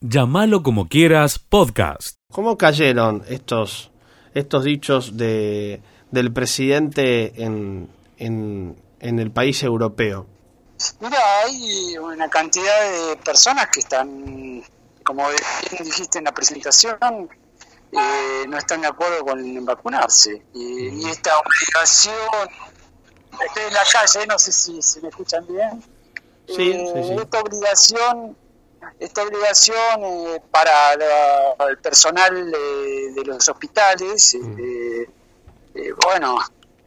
Llámalo como quieras, podcast. ¿Cómo cayeron estos, estos dichos de, del presidente en, en, en el país europeo? Mira, hay una cantidad de personas que están, como bien dijiste en la presentación, eh, no están de acuerdo con vacunarse. Y, y esta obligación, estoy en la calle, no sé si se me escuchan bien. Sí, Eh, sí, sí. Esta obligación, esta obligación eh, para la- el personal eh, de los hospitales, eh, eh, bueno,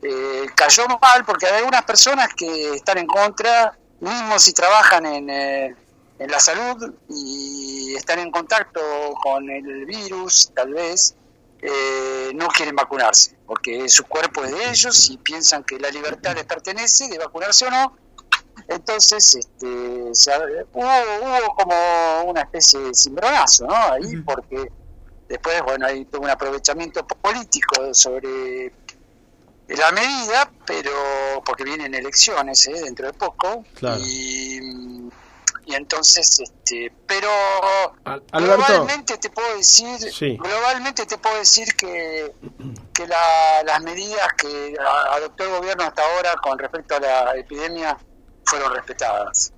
eh, cayó mal porque hay algunas personas que están en contra, mismo si trabajan en, eh, en la salud y están en contacto con el virus, tal vez, eh, no quieren vacunarse, porque su cuerpo es de ellos y piensan que la libertad les pertenece, de vacunarse o no. Entonces, este, se hubo, hubo como una especie de cimbronazo, ¿no? Ahí, porque después, bueno, hay todo un aprovechamiento político sobre la medida, pero porque vienen elecciones ¿eh? dentro de poco Claro. y, y entonces, este, pero Alberto. globalmente te puedo decir, Sí. globalmente te puedo decir que que la- las medidas que adoptó el gobierno hasta ahora con respecto a la epidemia fueron respetadas.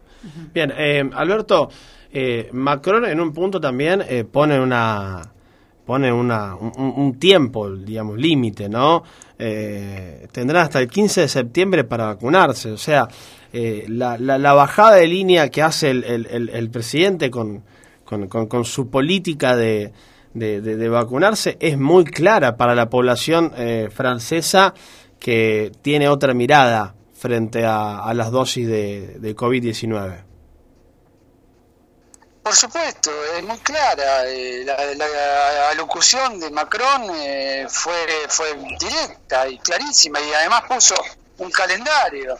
Bien, eh, Alberto, eh, Macron en un punto también eh, pone una pone una, un, tiempo, digamos, límite, ¿no? Eh, tendrán hasta el 15 de septiembre para vacunarse, o sea, eh, la, la, la bajada de línea que hace el, presidente con, con, su política de, de, de- de vacunarse es muy clara para la población eh, francesa que tiene otra mirada frente a, a las dosis de, de COVID-19. Por supuesto, es muy clara. eh, la, la alocución de Macron eh, fue, fue directa y clarísima y además puso un calendario.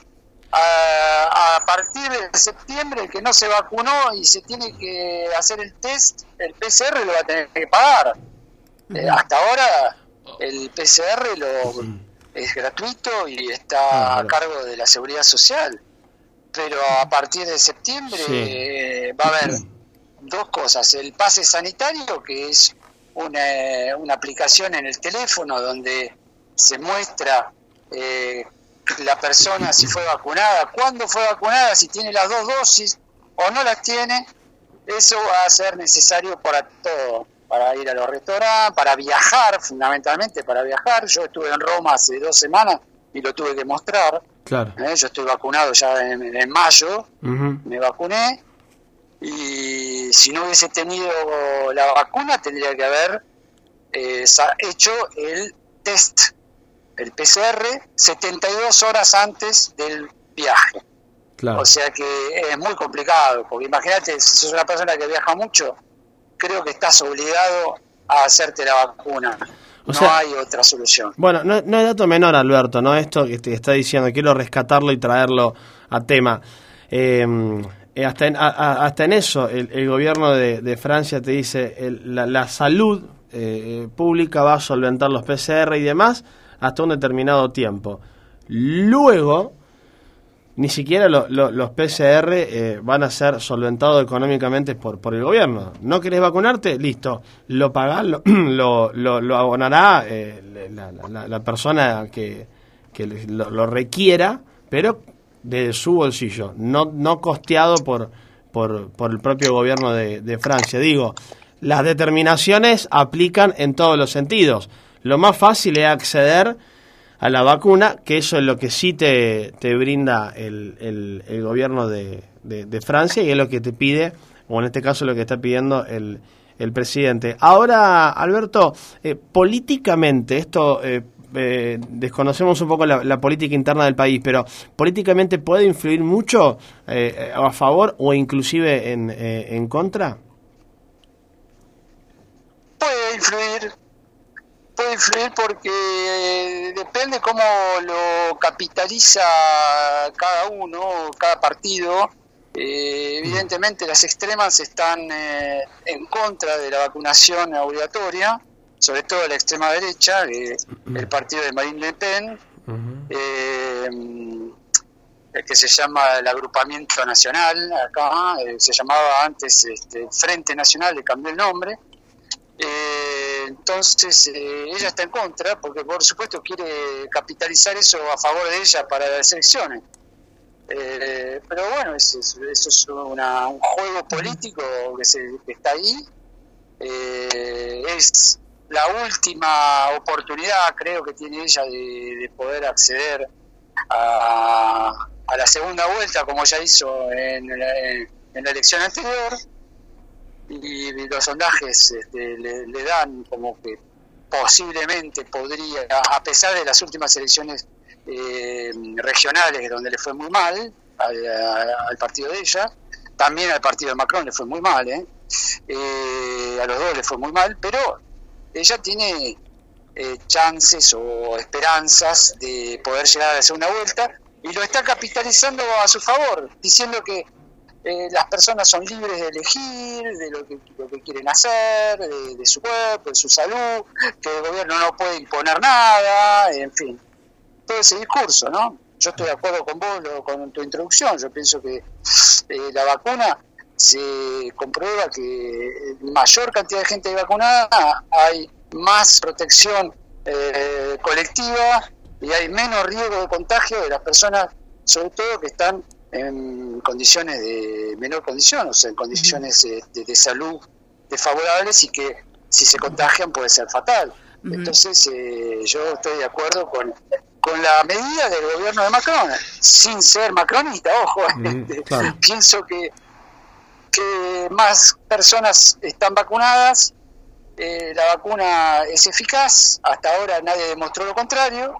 A, a partir de septiembre el que no se vacunó y se tiene que hacer el test, el PCR lo va a tener que pagar. Eh, hasta ahora el PCR lo, es gratuito y está Ah, a cargo de la seguridad social. Pero a partir de septiembre Sí. eh, va a haber dos cosas. El pase sanitario, que es una, una aplicación en el teléfono donde se muestra eh, la persona si fue vacunada, cuándo fue vacunada, si tiene las dos dosis o no las tiene. Eso va a ser necesario para todo, para ir a los restaurantes, para viajar, fundamentalmente para viajar. Yo estuve en Roma hace dos semanas y lo tuve que mostrar. Claro. ¿eh? Yo estoy vacunado ya en, en mayo, Ujú. me vacuné y si no hubiese tenido la vacuna tendría que haber eh, hecho el test, el PCR, 72 horas antes del viaje. Claro. O sea que es muy complicado, porque imagínate, si sos una persona que viaja mucho, creo que estás obligado a hacerte la vacuna. O no sea- hay otra solución. Bueno, no, no es dato menor, Alberto, ¿no? Esto que te está diciendo, quiero rescatarlo y traerlo a tema. Eh, eh, hasta, en, a- a- hasta en eso, el, el gobierno de, de Francia te dice, el- la, la salud eh, pública va a solventar los PCR y demás hasta un determinado tiempo. Luego, ni siquiera lo- lo- los PCR eh, van a ser solventados económicamente por, por el gobierno. ¿No querés vacunarte? Listo. Lo pagás, lo, lo, lo- abonará eh, la, la- la persona que, que lo requiera, pero de su bolsillo, no, no costeado por, por, por el propio gobierno de, de Francia. Digo, las determinaciones aplican en todos los sentidos. Lo más fácil es acceder a la vacuna, que eso es lo que sí te, te brinda el, el- el gobierno de, de- Francia y es lo que te pide, o en este caso lo que está pidiendo el, el presidente. Ahora, Alberto, eh, políticamente, esto eh, eh, desconocemos un poco la, la política interna del país, pero políticamente puede influir mucho eh, a favor o inclusive en, en contra. puede influir puede influir porque eh, depende cómo lo capitaliza cada uno cada partido. Eh, evidentemente las extremas están eh, en contra de la vacunación obligatoria sobre todo la extrema derecha eh, el partido de Marine Le Pen. Eh, que se llama el Agrupamiento Nacional, acá, se llamaba antes este, Frente Nacional, le cambió el nombre. Entonces ella está en contra porque por supuesto quiere capitalizar eso a favor de ella para las elecciones. pero bueno, eso, es una, un juego político que, se, que está ahí. es la última oportunidad, creo que tiene ella de, poder acceder a, la segunda vuelta, como ya hizo en, la elección anterior. Y, los sondajes este, le, dan como que posiblemente podría, a pesar de las últimas elecciones eh, regionales donde le fue muy mal al, partido de ella, también al partido de Macron le fue muy mal, ¿eh? Eh, a los dos le fue muy mal, pero ella tiene eh, chances o esperanzas de poder llegar a la segunda vuelta y lo está capitalizando a su favor, diciendo que eh, las personas son libres de elegir, de lo que, lo que quieren hacer, de, su cuerpo, de su salud, que el gobierno no puede imponer nada, en fin, todo ese discurso, ¿no? Yo estoy de acuerdo con vos, con tu introducción, yo pienso que eh, la vacuna se comprueba que mayor cantidad de gente vacunada hay más protección eh, colectiva y hay menos riesgo de contagio de las personas, sobre todo que están en condiciones de menor condición, o sea, en condiciones de, salud desfavorables y que si se contagian puede ser fatal. Entonces, eh, yo estoy de acuerdo con, con la medida del gobierno de Macron, sin ser macronista, ojo, pienso que que más personas están vacunadas, eh, la vacuna es eficaz, hasta ahora nadie demostró lo contrario,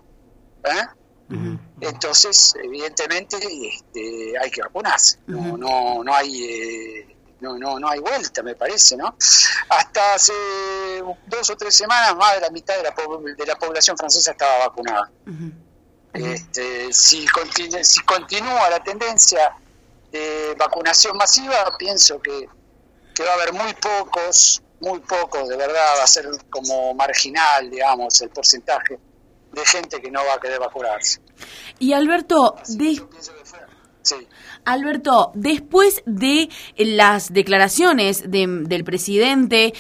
¿eh? Entonces evidentemente este, hay que vacunarse, no, no, no hay... Eh, no, no, no hay vuelta, me parece, ¿no? Hasta hace dos o tres semanas más de la mitad de la, de la población francesa estaba vacunada. Este, si, si continúa la tendencia de vacunación masiva, pienso que, que va a haber muy pocos, muy pocos, de verdad, va a ser como marginal, digamos, el porcentaje de gente que no va a querer vacunarse. Y Alberto, Alberto, después de las declaraciones del presidente,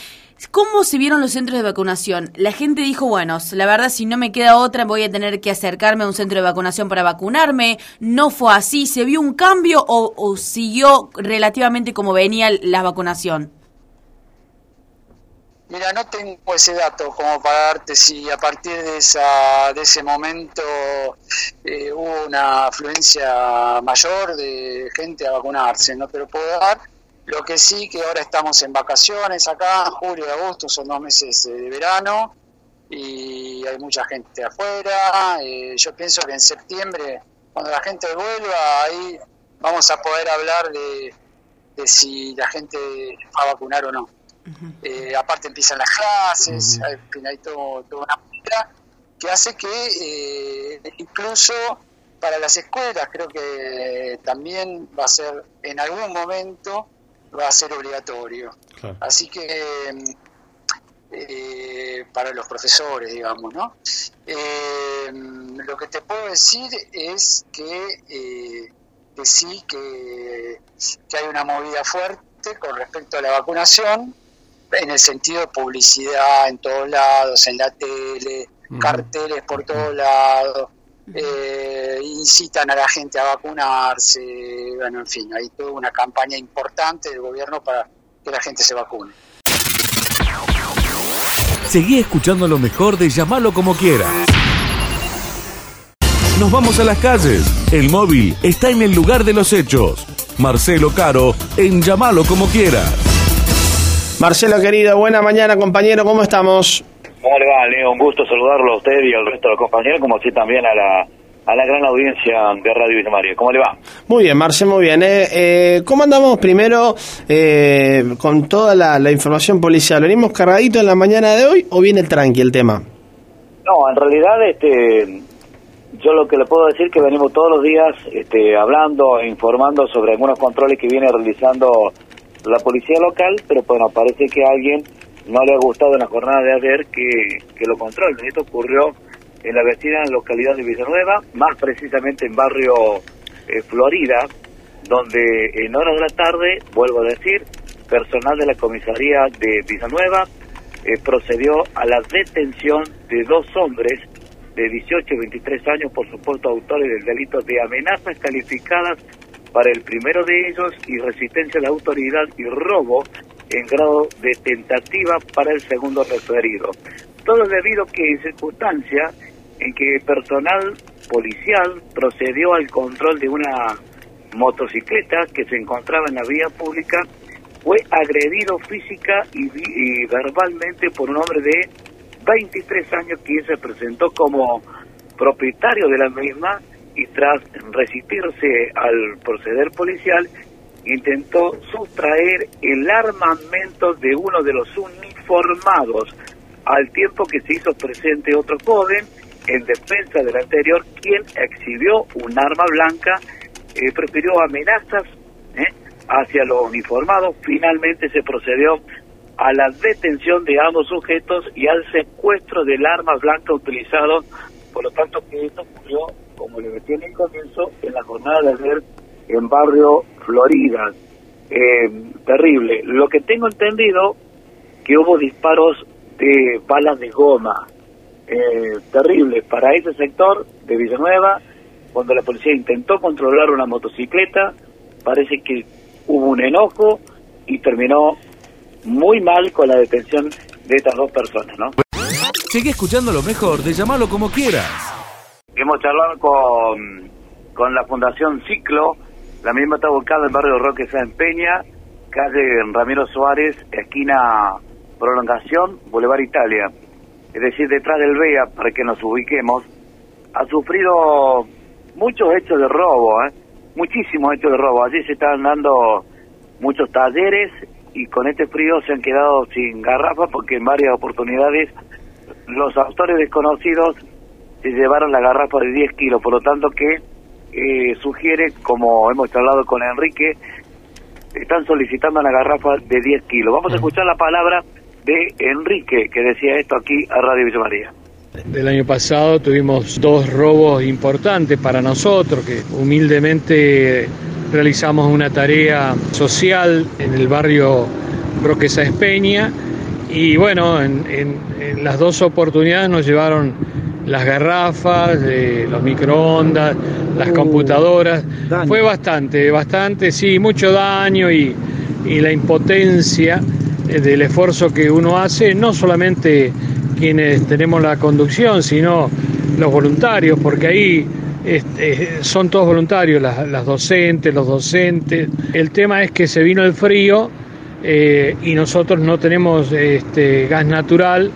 ¿Cómo se vieron los centros de vacunación? La gente dijo, bueno, la verdad si no me queda otra voy a tener que acercarme a un centro de vacunación para vacunarme. ¿No fue así? ¿Se vio un cambio o, siguió relativamente como venía la vacunación? Mira, no tengo ese dato como para darte si a partir de, esa, de ese momento eh, hubo una afluencia mayor de gente a vacunarse, no te lo puedo dar lo que sí que ahora estamos en vacaciones acá, julio y agosto son dos meses de verano y hay mucha gente afuera. Eh, yo pienso que en septiembre, cuando la gente vuelva, ahí vamos a poder hablar de, si la gente va a vacunar o no. Eh, aparte empiezan las clases, hay, todo, toda una manera que hace que eh, incluso para las escuelas creo que también va a ser en algún momento va a ser obligatorio. Así que eh, para los profesores, digamos, ¿no? Eh, lo que te puedo decir es que, eh, que sí, que, hay una movida fuerte con respecto a la vacunación, en el sentido de publicidad en todos lados, en la tele, carteles por todos lados, eh, incitan a la gente a vacunarse, bueno, en fin, hay toda una campaña importante del gobierno para que la gente se vacune. Seguí escuchando lo mejor de llamarlo como quiera. Nos vamos a las calles. El móvil está en el lugar de los hechos. Marcelo Caro en Llamalo como quiera. Marcelo querido, buena mañana compañero, ¿cómo estamos? ¿Cómo le va, Leo? Un gusto saludarlo a usted y al resto de los compañeros, como así también a la, a la gran audiencia de Radio María. ¿Cómo le va? Muy bien, Marce, muy bien. Eh, eh, ¿Cómo andamos primero eh, con toda la, información policial? ¿Venimos cargadito en la mañana de hoy o viene tranqui el tema? No, en realidad este, yo lo que le puedo decir es que venimos todos los días este, hablando e informando sobre algunos controles que viene realizando la policía local, pero bueno, parece que alguien no le ha gustado en la jornada de ayer que, que lo controle. Esto ocurrió en la vecina localidad de Villanueva, más precisamente en barrio eh, Florida, donde en horas de la tarde, vuelvo a decir, personal de la comisaría de Villanueva eh, procedió a la detención de dos hombres de 18 y 23 años, por supuesto autores del delito de amenazas calificadas para el primero de ellos y resistencia a la autoridad y robo en grado de tentativa para el segundo referido. Todo debido que en circunstancia en que personal policial procedió al control de una motocicleta que se encontraba en la vía pública, fue agredido física y, y verbalmente por un hombre de 23 años quien se presentó como propietario de la misma y tras resistirse al proceder policial intentó sustraer el armamento de uno de los uniformados al tiempo que se hizo presente otro joven en defensa del anterior quien exhibió un arma blanca eh, prefirió amenazas ¿eh? hacia los uniformados finalmente se procedió a la detención de ambos sujetos y al secuestro del arma blanca utilizado por lo tanto que esto ocurrió como le metí en el comienzo en la jornada de ayer en barrio Florida eh, terrible lo que tengo entendido que hubo disparos de balas de goma eh, terrible para ese sector de Villanueva cuando la policía intentó controlar una motocicleta parece que hubo un enojo y terminó muy mal con la detención de estas dos personas, ¿no? Sigue escuchando lo mejor de llamarlo como quieras. Hemos charlado con, con la Fundación Ciclo, la misma está ubicada en el barrio Roque San Peña, calle Ramiro Suárez, esquina Prolongación, Boulevard Italia, es decir, detrás del BEA, para que nos ubiquemos, ha sufrido muchos hechos de robo, ¿eh? muchísimos hechos de robo. Allí se están dando muchos talleres y con este frío se han quedado sin garrafa porque en varias oportunidades los autores desconocidos se llevaron la garrafa de 10 kilos, por lo tanto que eh, sugiere, como hemos hablado con Enrique, están solicitando una garrafa de 10 kilos. Vamos a escuchar la palabra de Enrique, que decía esto aquí a Radio Villa María. Del año pasado tuvimos dos robos importantes para nosotros, que humildemente realizamos una tarea social en el barrio Roque Sáenz Peña y bueno, en, en- en las dos oportunidades nos llevaron las garrafas, eh, los microondas, las computadoras. Fue bastante, bastante, sí, mucho daño y, y la impotencia eh, del esfuerzo que uno hace, no solamente quienes tenemos la conducción, sino los voluntarios, porque ahí este, son todos voluntarios, las, las docentes, los docentes. El tema es que se vino el frío eh, y nosotros no tenemos este, gas natural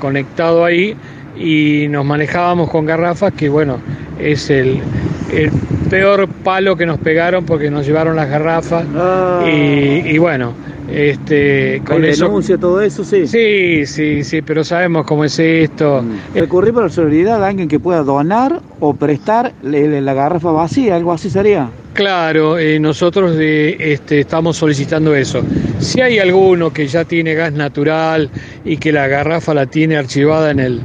conectado ahí y nos manejábamos con garrafas que bueno, es el, el peor palo que nos pegaron porque nos llevaron las garrafas Ah. y, y bueno, este, Con eso... denuncia, todo eso, sí. Sí, sí, sí, pero sabemos cómo es esto. Recurrir por la solidaridad a alguien que pueda donar o prestar la garrafa vacía, algo así sería. Claro, eh, nosotros este, estamos solicitando eso. Si hay alguno que ya tiene gas natural y que la garrafa la tiene archivada en el,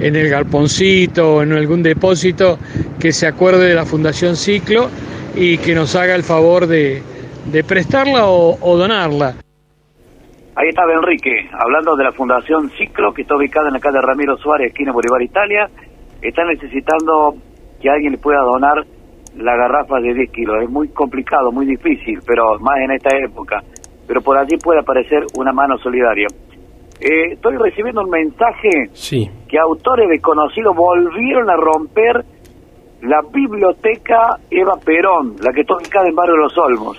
en el galponcito o en algún depósito, que se acuerde de la Fundación Ciclo y que nos haga el favor de, de prestarla o, donarla. Ahí estaba Enrique, hablando de la Fundación Ciclo, que está ubicada en la calle Ramiro Suárez, esquina Bolívar, Italia. Está necesitando que alguien le pueda donar la garrafa de 10 kilos. Es muy complicado, muy difícil, pero más en esta época. Pero por allí puede aparecer una mano solidaria. Eh, estoy recibiendo un mensaje Sí. que autores desconocidos volvieron a romper la biblioteca Eva Perón, la que está ubicada en Barrio Los Olmos.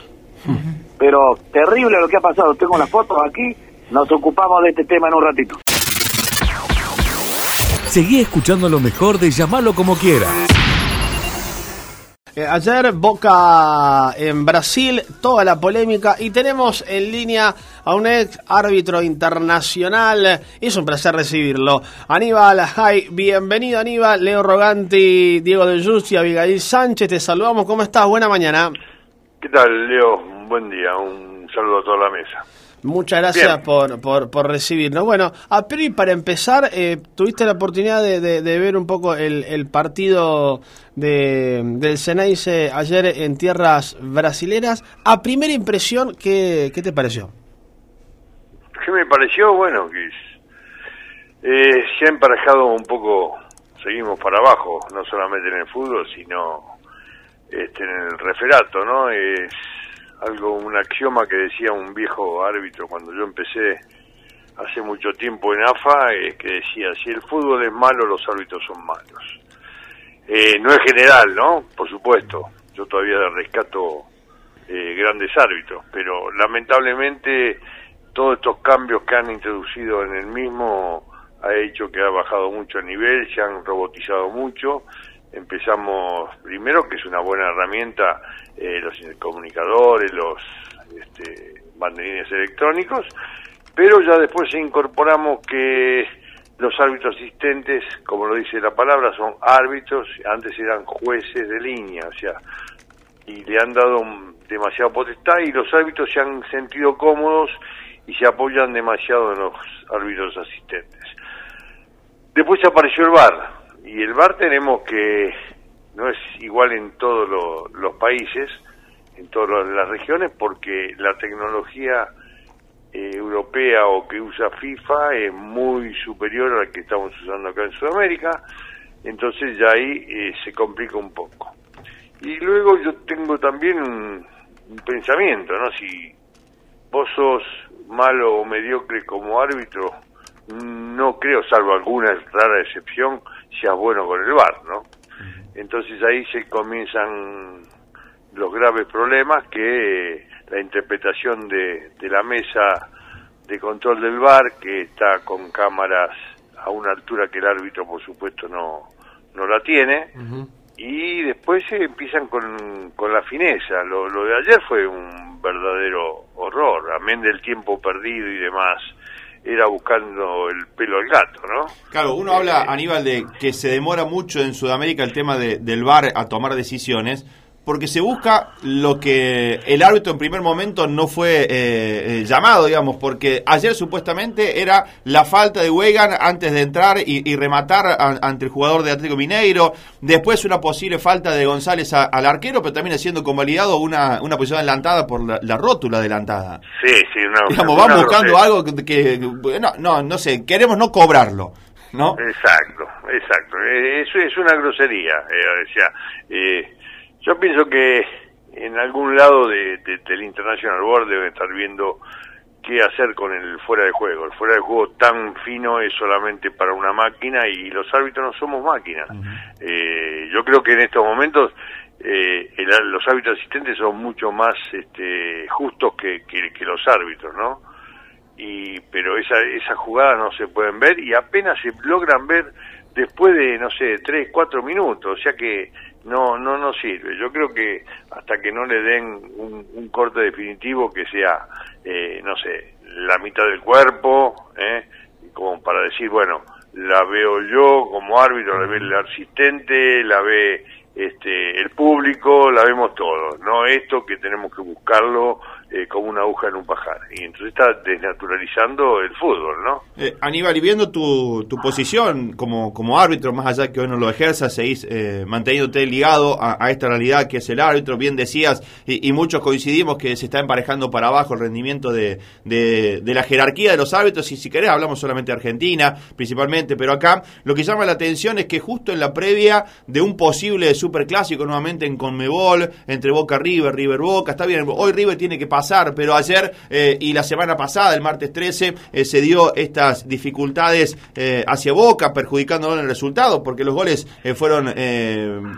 Pero terrible lo que ha pasado. Tengo las fotos aquí. Nos ocupamos de este tema en un ratito. Seguí escuchando lo mejor de llamarlo como quieras. Eh, ayer Boca en Brasil, toda la polémica y tenemos en línea a un ex árbitro internacional. Es un placer recibirlo. Aníbal Jai, bienvenido Aníbal, Leo Roganti, Diego de Giusti, Abigail Sánchez, te saludamos. ¿Cómo estás? Buena mañana. ¿Qué tal, Leo? Buen día, un saludo a toda la mesa. Muchas gracias por, por, por, recibirnos. Bueno, a Pri, para empezar, eh, tuviste la oportunidad de, de, ver un poco el, el partido de, del Ceneice ayer en tierras brasileras. A primera impresión, ¿qué, qué te pareció? ¿Qué me pareció? Bueno, que eh, se ha emparejado un poco, seguimos para abajo, no solamente en el fútbol, sino este, en el referato, ¿no? Es algo, un axioma que decía un viejo árbitro cuando yo empecé hace mucho tiempo en AFA, es que decía, si el fútbol es malo, los árbitros son malos. Eh, no es general, ¿no? Por supuesto, yo todavía rescato eh, grandes árbitros, pero lamentablemente todos estos cambios que han introducido en el mismo ha hecho que ha bajado mucho el nivel, se han robotizado mucho empezamos primero que es una buena herramienta eh, los comunicadores, los este, banderines electrónicos, pero ya después incorporamos que los árbitros asistentes, como lo dice la palabra, son árbitros, antes eran jueces de línea, o sea, y le han dado demasiada potestad y los árbitros se han sentido cómodos y se apoyan demasiado en los árbitros asistentes. Después apareció el VAR, y el VAR tenemos que, no es igual en todos los países, en todas las regiones, porque la tecnología eh, europea o que usa FIFA es muy superior a la que estamos usando acá en Sudamérica, entonces ya ahí eh, se complica un poco. Y luego yo tengo también un, un pensamiento, ¿no? Si vos sos malo o mediocre como árbitro, no creo, salvo alguna rara excepción, sea bueno con el VAR, ¿no? Entonces ahí se comienzan los graves problemas que la interpretación de, de la mesa de control del VAR, que está con cámaras a una altura que el árbitro, por supuesto, no, no la tiene, y después se empiezan con, con la fineza. Lo, lo de ayer fue un verdadero horror, amén del tiempo perdido y demás era buscando el pelo al gato, ¿no? Claro, uno habla, eh, Aníbal, de que se demora mucho en Sudamérica el tema de, del VAR a tomar decisiones, porque se busca lo que el árbitro en primer momento no fue eh, eh, llamado, digamos, porque ayer supuestamente era la falta de Wegan antes de entrar y, rematar ante el jugador de Atlético Mineiro, después una posible falta de González al arquero, pero también siendo convalidado una, una posición adelantada por la, rótula adelantada. Sí, sí, una, digamos, van buscando algo que, no, no, no sé, queremos no cobrarlo. ¿No? Exacto, exacto. Eso es una grosería. Eh, o sea, eh, yo pienso que en algún lado de, del International Board deben estar viendo qué hacer con el fuera de juego. El fuera de juego tan fino es solamente para una máquina y los árbitros no somos máquinas. eh, yo creo que en estos momentos eh, los árbitros asistentes son mucho más este, justos que, que, los árbitros, ¿no? Y, pero esa, esas jugadas no se pueden ver y apenas se logran ver después de, no sé, tres, cuatro minutos. O sea que no no no sirve. Yo creo que hasta que no le den un, corte definitivo que sea, eh, no sé, la mitad del cuerpo, eh, como para decir, bueno, la veo yo como árbitro, la ve el asistente, la ve este el público, la vemos todos, no esto que tenemos que buscarlo eh, como una aguja en un pajar. Y entonces está desnaturalizando el fútbol, ¿no? Eh, Aníbal, y viendo tu, tu posición como, como árbitro, más allá que hoy no lo ejerza, seguís eh, manteniéndote ligado a, esta realidad que es el árbitro, bien decías, y, muchos coincidimos que se está emparejando para abajo el rendimiento de, de, la jerarquía de los árbitros, y si querés hablamos solamente de Argentina, principalmente, pero acá lo que llama la atención es que justo en la previa de un posible superclásico nuevamente en Conmebol, entre Boca River, River Boca, está bien, hoy River tiene que pasar pasar, pero ayer eh, y la semana pasada, el martes 13, eh, se dio estas dificultades eh, hacia Boca, perjudicándolo en el resultado, porque los goles fueron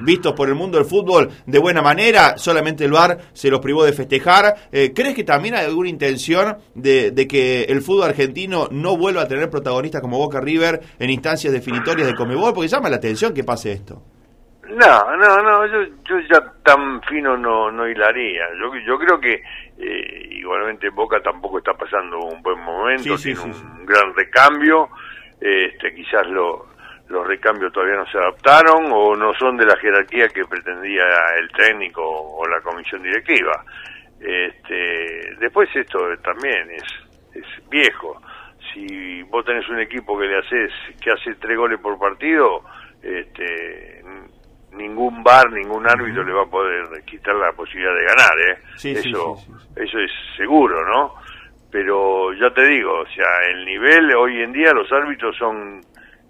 vistos por el mundo del fútbol de buena manera, solamente el VAR se los privó de festejar. ¿Crees que también hay alguna intención de, que el fútbol argentino no vuelva a tener protagonistas como Boca River en instancias definitorias de Comebol? Porque llama la atención que pase esto. No, no, no, yo, yo ya tan fino no, no hilaría. Yo, yo creo que eh, igualmente Boca tampoco está pasando un buen momento, tiene un gran recambio, este, quizás lo, los recambios todavía no se adaptaron o no son de la jerarquía que pretendía el técnico o la comisión directiva. Este, después esto también es es viejo. Si vos tenés un equipo que le haces, que hace tres goles por partido, este, ningún bar, ningún árbitro le va a poder quitar la posibilidad de ganar, ¿eh? eso, eso es seguro, ¿no? Pero ya te digo, o sea, el nivel hoy en día los árbitros son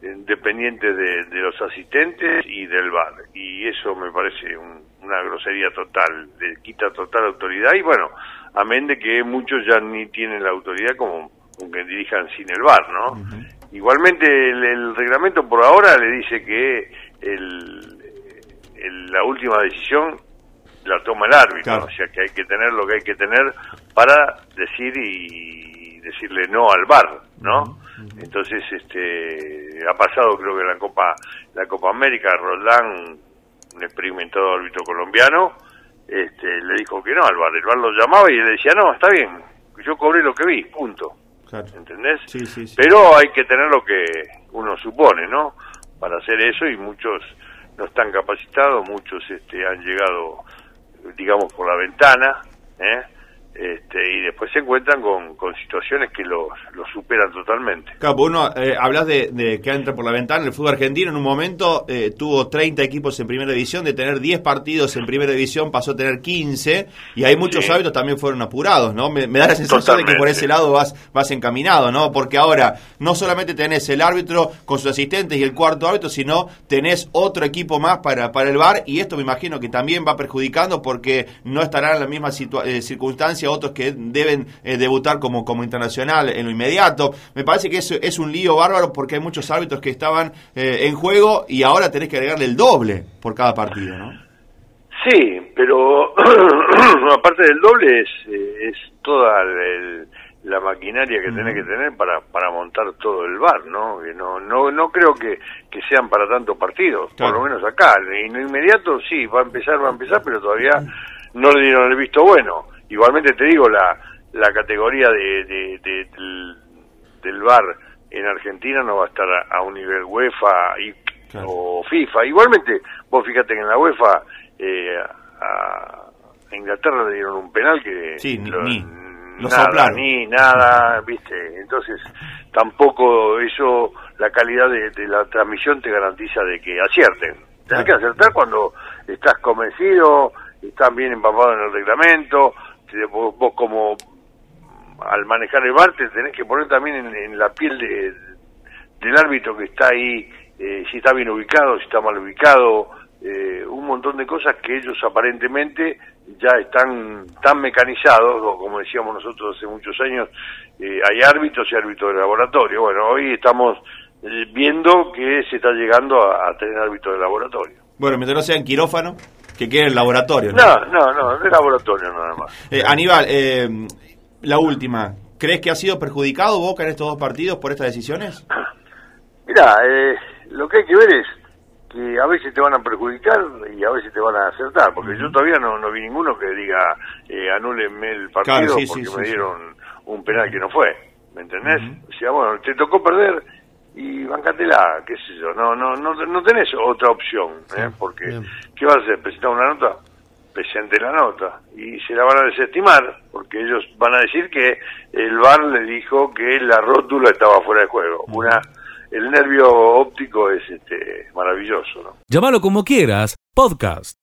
dependientes de, los asistentes y del bar y eso me parece una grosería total, le quita total autoridad y bueno, amén de que muchos ya ni tienen la autoridad como que dirijan sin el bar, ¿no? Igualmente el, reglamento por ahora le dice que el, la última decisión la toma el árbitro, o sea que hay que tener lo que hay que tener para decir y decirle no al bar, ¿no? Entonces, este, ha pasado creo que la Copa, la Copa América, Roldán, un experimentado árbitro colombiano, este, le dijo que no al bar, el bar lo llamaba y le decía, no, está bien, yo cobré lo que vi, punto. ¿Entendés? Pero hay que tener lo que uno supone, ¿no? Para hacer eso y muchos no están capacitados, muchos este, han llegado, digamos, por la ventana, ¿eh? Este, y después se encuentran con, con situaciones que los, los superan totalmente. Claro, uno eh, hablas de, que entra por la ventana. El fútbol argentino en un momento eh, tuvo 30 equipos en primera división, de tener 10 partidos en primera división pasó a tener 15, y hay muchos hábitos también fueron apurados, ¿no? Me, da la sensación de que por ese lado vas, vas encaminado, ¿no? Porque ahora no solamente tenés el árbitro con sus asistentes y el cuarto árbitro, sino tenés otro equipo más para, para el bar, y esto me imagino que también va perjudicando porque no estarán en la misma eh, circunstancia otros que deben eh, debutar como, como internacional en lo inmediato. Me parece que eso es un lío bárbaro porque hay muchos árbitros que estaban eh, en juego y ahora tenés que agregarle el doble por cada partido, ¿no? Sí, pero aparte del doble es, eh, es toda la maquinaria que tenés que tener para, para montar todo el bar, ¿no? no, no, no creo que, que sean para tantos partidos, por lo menos acá. En lo inmediato sí, va a empezar, va a empezar, pero todavía no le dieron el visto bueno. Igualmente te digo, la, la categoría de, del, del bar en Argentina no va a estar a, un nivel UEFA y, o FIFA. Igualmente, vos fíjate que en la UEFA eh, a, Inglaterra le dieron un penal que sí, ni, ni, nada, ni nada, viste. Entonces, tampoco eso, la calidad de, la transmisión te garantiza de que acierten. Tienes que acertar cuando estás convencido, estás bien empapado en el reglamento, vos, como al manejar el bar te tenés que poner también en, la piel de, del árbitro que está ahí, eh, si está bien ubicado, si está mal ubicado, eh, un montón de cosas que ellos aparentemente ya están tan mecanizados, o como decíamos nosotros hace muchos años, eh, hay árbitros y árbitros de laboratorio. Bueno, hoy estamos viendo que se está llegando a, tener árbitros de laboratorio. Bueno, mientras no sea en quirófano, que quede en laboratorio. No, no, no, de laboratorio nada más. Eh, Aníbal, eh, la última. ¿Crees que ha sido perjudicado Boca en estos dos partidos por estas decisiones? Mira, eh, lo que hay que ver es que a veces te van a perjudicar y a veces te van a acertar, porque yo todavía no, no vi ninguno que diga eh, el partido porque me dieron un penal que no fue, ¿me entendés? O sea, bueno, te tocó perder y bancatela, qué sé yo, no, no, no, no tenés otra opción, ¿eh? porque ¿qué vas a hacer? ¿Presentar una nota? Presente la nota y se la van a desestimar porque ellos van a decir que el VAR le dijo que la rótula estaba fuera de juego. Una el nervio óptico es este maravilloso, ¿no? Llámalo como quieras, podcast.